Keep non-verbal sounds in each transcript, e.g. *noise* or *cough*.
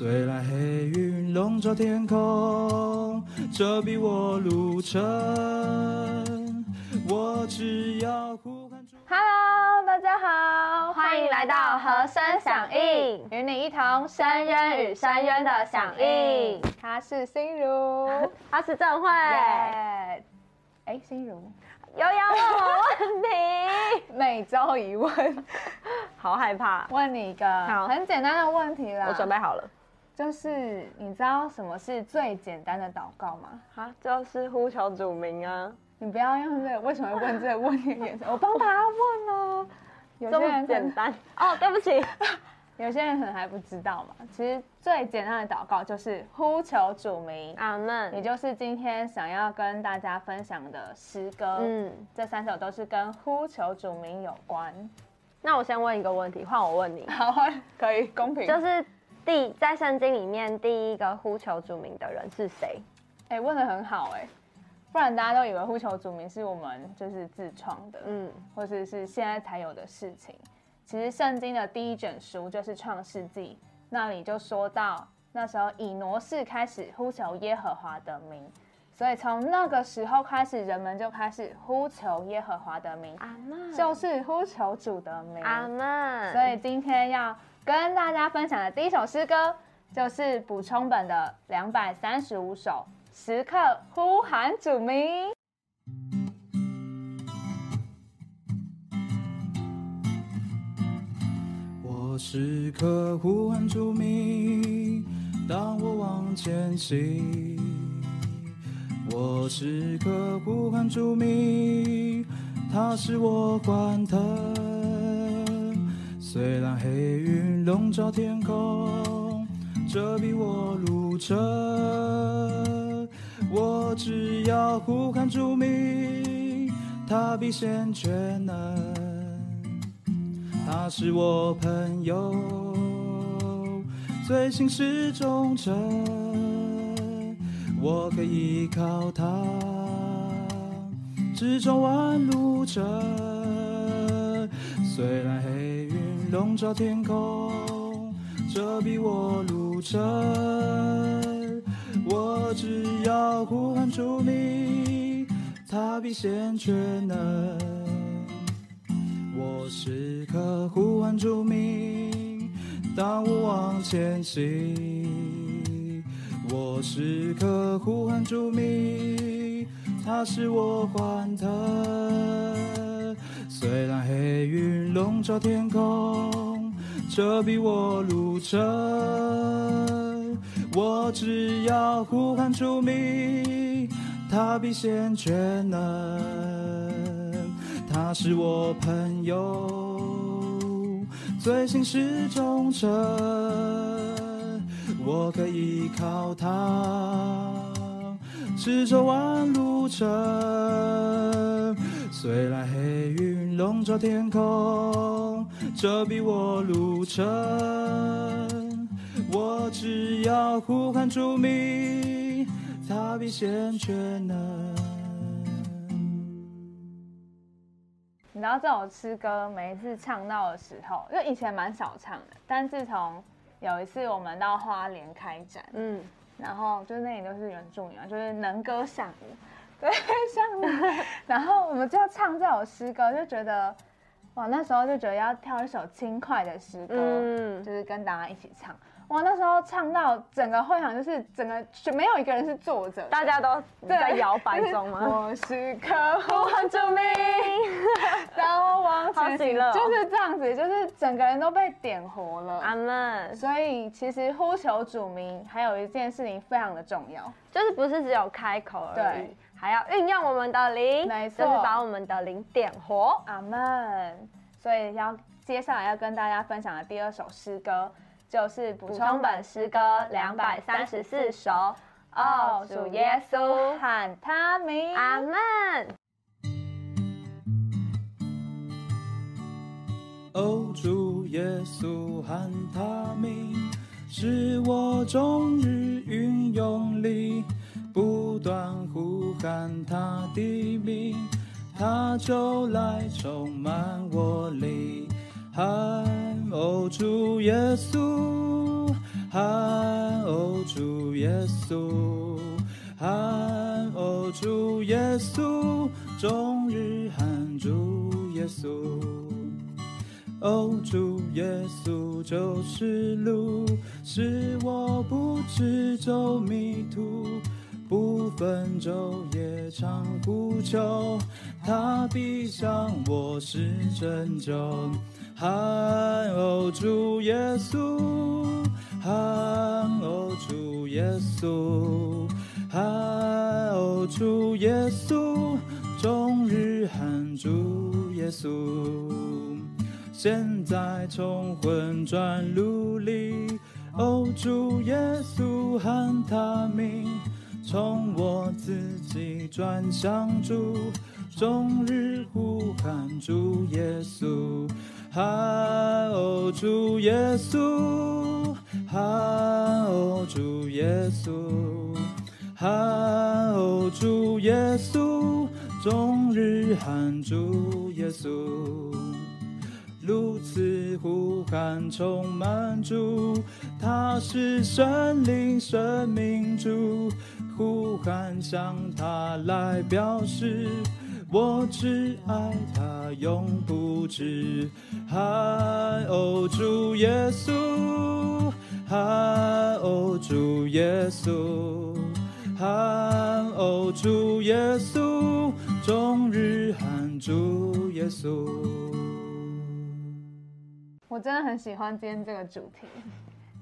虽然黑云笼罩天空，遮蔽我路程，我只要呼喊主。Hello，大家好，欢迎来到和声响应，与你一同深渊与深渊的响应。他是心如，*laughs* 他是郑慧，耶！哎，心如，又要问我问题，*laughs* 每周一问，*laughs* 好害怕。问你一个好很简单的问题啦。我准备好了，就是你知道什么是最简单的祷告吗？啊，就是呼求主名啊，你不要用这个为什么要问这个问题的眼神，我帮大家问哦。有这么些人简单 *laughs* 哦。对不起，*laughs* 有些人可能还不知道嘛。其实最简单的祷告就是呼求主名，阿也门。就是今天想要跟大家分享的诗歌。嗯，嗯，这三首都是跟呼求主名有关。那我先问一个问题，换我问你，*laughs* 好，可以公平。就是第在圣经里面第一个呼求主名的人是谁？哎、问的很好哎、不然大家都以为呼求主名是我们就是自创的，嗯，或者是现在才有的事情。其实圣经的第一卷书就是创世纪，那里就说到那时候以挪士开始呼求耶和华的名，所以从那个时候开始，人们就开始呼求耶和华的名，阿门，就是呼求主的名。阿门。所以今天要跟大家分享的第一首诗歌，就是补充本的两百三十五首，时刻呼喊主名。我时刻呼唤主名，当我往前行。我时刻呼唤主名，他是我欢腾。笼罩天空，遮蔽我路程，我只要呼喊主名，它必先全能。他是我朋友，最信是忠诚，我可以依靠他，直走弯路程。虽然黑云笼罩天空，遮蔽我路程，我只要呼喊主名，他必显全能。我时刻呼唤主名，当我往前行。我时刻呼唤主名，它使我欢腾。虽然黑云笼罩天空，遮蔽我路程，我只要呼喊出名，它必先全能。他是我朋友，最信是忠诚，我可以靠他，直走弯路程。虽然黑云笼罩天空，遮蔽我路程，我只要呼喊出名，他必先全能。你知道这首诗歌每一次唱到的时候，就以前蛮少唱的，但自从有一次我们到花莲开展，嗯，然后就是那里都是原住民嘛，就是能歌善舞，对，*laughs* 像你，*laughs* 然后我们就唱这首诗歌，就觉得哇，那时候就觉得要挑一首轻快的诗歌，嗯。就是跟大家一起唱。哇，那时候唱到整个会场就是整个就没有一个人是坐着，大家都在摇摆中就是吗？*laughs* 我是客呼喊主名，当我往前行，好喜乐哦。就是这样子，就是整个人都被点活了。阿门，所以其实呼求主名还有一件事情非常的重要，就是不是只有开口而已。对，还要运用我们的灵，没错就是把我们的灵点活。阿门。所以要接下来要跟大家分享的第二首诗歌，就是补充本诗歌两百三十四首。哦，主耶稣喊他名，阿门。哦，主耶稣喊他名，使我终日呼喊他的名，他就来充满我里。喊哦，主耶稣，喊哦，主耶稣，喊哦主耶稣，终日喊主耶稣。哦，主耶稣就是路，使我不知走迷途，分昼夜长呼求，他必向我施拯救。喊哦，主耶稣，喊哦，主耶稣，喊哦，主耶稣，终日喊主耶稣。现在从混转路里，哦，主耶稣喊他名，从我自己转向主，终日呼喊主耶稣，喊哦，主耶稣，喊哦，主耶稣，喊哦，主耶稣，终日喊主耶稣。如此呼喊充满主，他是神灵生命主，喊向他来表示，我只爱他永不止。喊哦主耶稣，喊哦主耶稣，喊哦主耶稣，终日喊主耶稣。我真的很喜欢今天这个主题，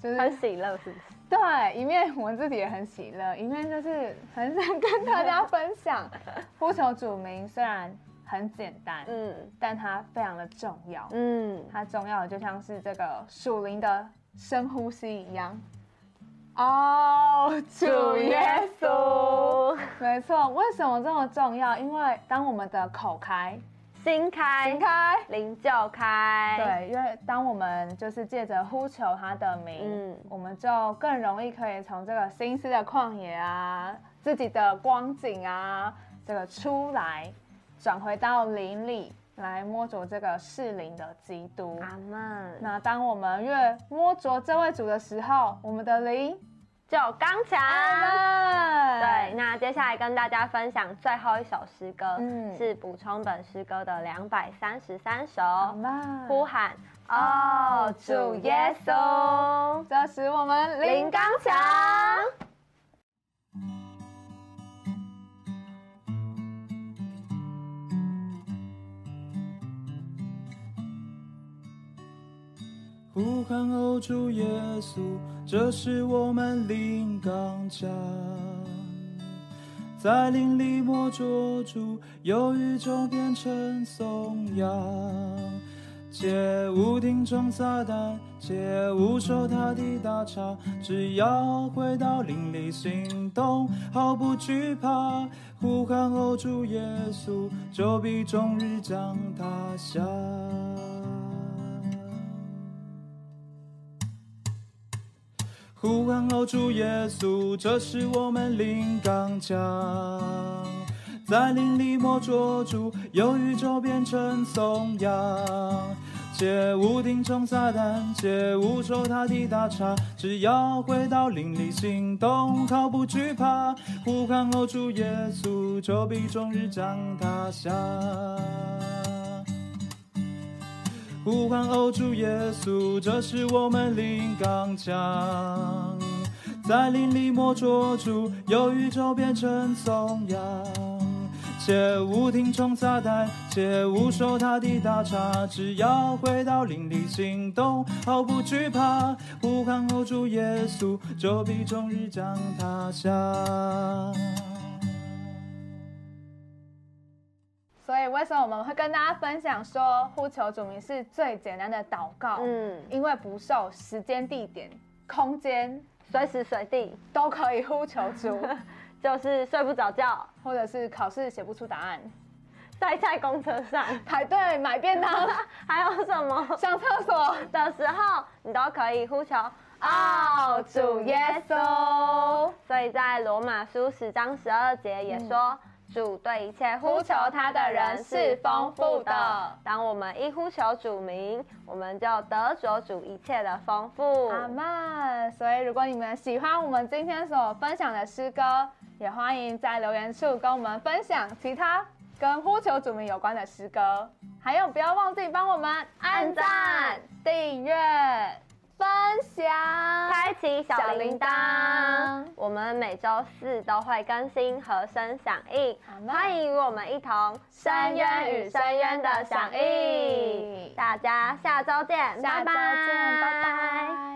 就是很喜乐，是不是？*laughs* 对，一面我自己也很喜乐，一面就是很想跟大家分享，呼求主名虽然很简单，嗯，但它非常的重要，嗯，它重要的就像是这个属灵的深呼吸一样。哦，主耶稣，没错，为什么这么重要？因为当我们的口开。心开，心开，灵就开。对，因为当我们就是借着呼求他的名，嗯，我们就更容易可以从这个心思的旷野啊，自己的光景啊，这个出来，转回到灵里来摸着这个适灵的基督。阿门。那当我们越摸着这位主的时候，我们的灵。就刚强了。对，那接下来跟大家分享最后一首诗歌，嗯，是补充本诗歌的两百三十三首。呼喊哦，主耶稣，这使我们灵刚强。呼喊哦，主耶稣，这是我们灵刚家，在灵里默捉住，由宇宙变成颂扬，切勿听从撒旦，切勿受他的打岔，只要回到灵里行动，毫不惧怕。呼喊哦，主耶稣，就必终日将他下。呼喊哦，主耶稣，这是我们灵刚强，在灵里默捉住，由宇宙变成颂扬，切勿听从撒旦，切勿受他的大叉，只要回到灵里行动，毫不惧怕。呼喊哦，主耶稣，就必终日将他下。呼喊哦，主耶稣，这是我们灵刚强，在灵里默捉住，有宇宙变成颂扬，切勿听从撒旦，切勿受他的打岔，只要回到灵里行动，毫不惧怕。呼喊哦，主耶稣，就必终日将他下。所以为什么我们会跟大家分享说呼求主名是最简单的祷告？嗯，因为不受时间、地点、空间，随时随地。都可以呼求主，*laughs* 就是睡不着觉，或者是考试写不出答案，塞在公车上。排队买便当，*laughs* 还有什么？上厕所。的时候，你都可以呼求哦，主耶稣。所以在罗马书十章十二节也说。主对一切呼求他的人是丰富的。当我们一呼求主名，我们就得着主一切的丰富。阿门。所以，如果你们喜欢我们今天所分享的诗歌，也欢迎在留言处跟我们分享其他跟呼求主名有关的诗歌。还有，不要忘记帮我们按赞、订阅。分享，开启小铃铛。我们每周四都会更新和声响应，欢迎与我们一同深渊与深渊的响应。大家下周见，下周见，拜拜。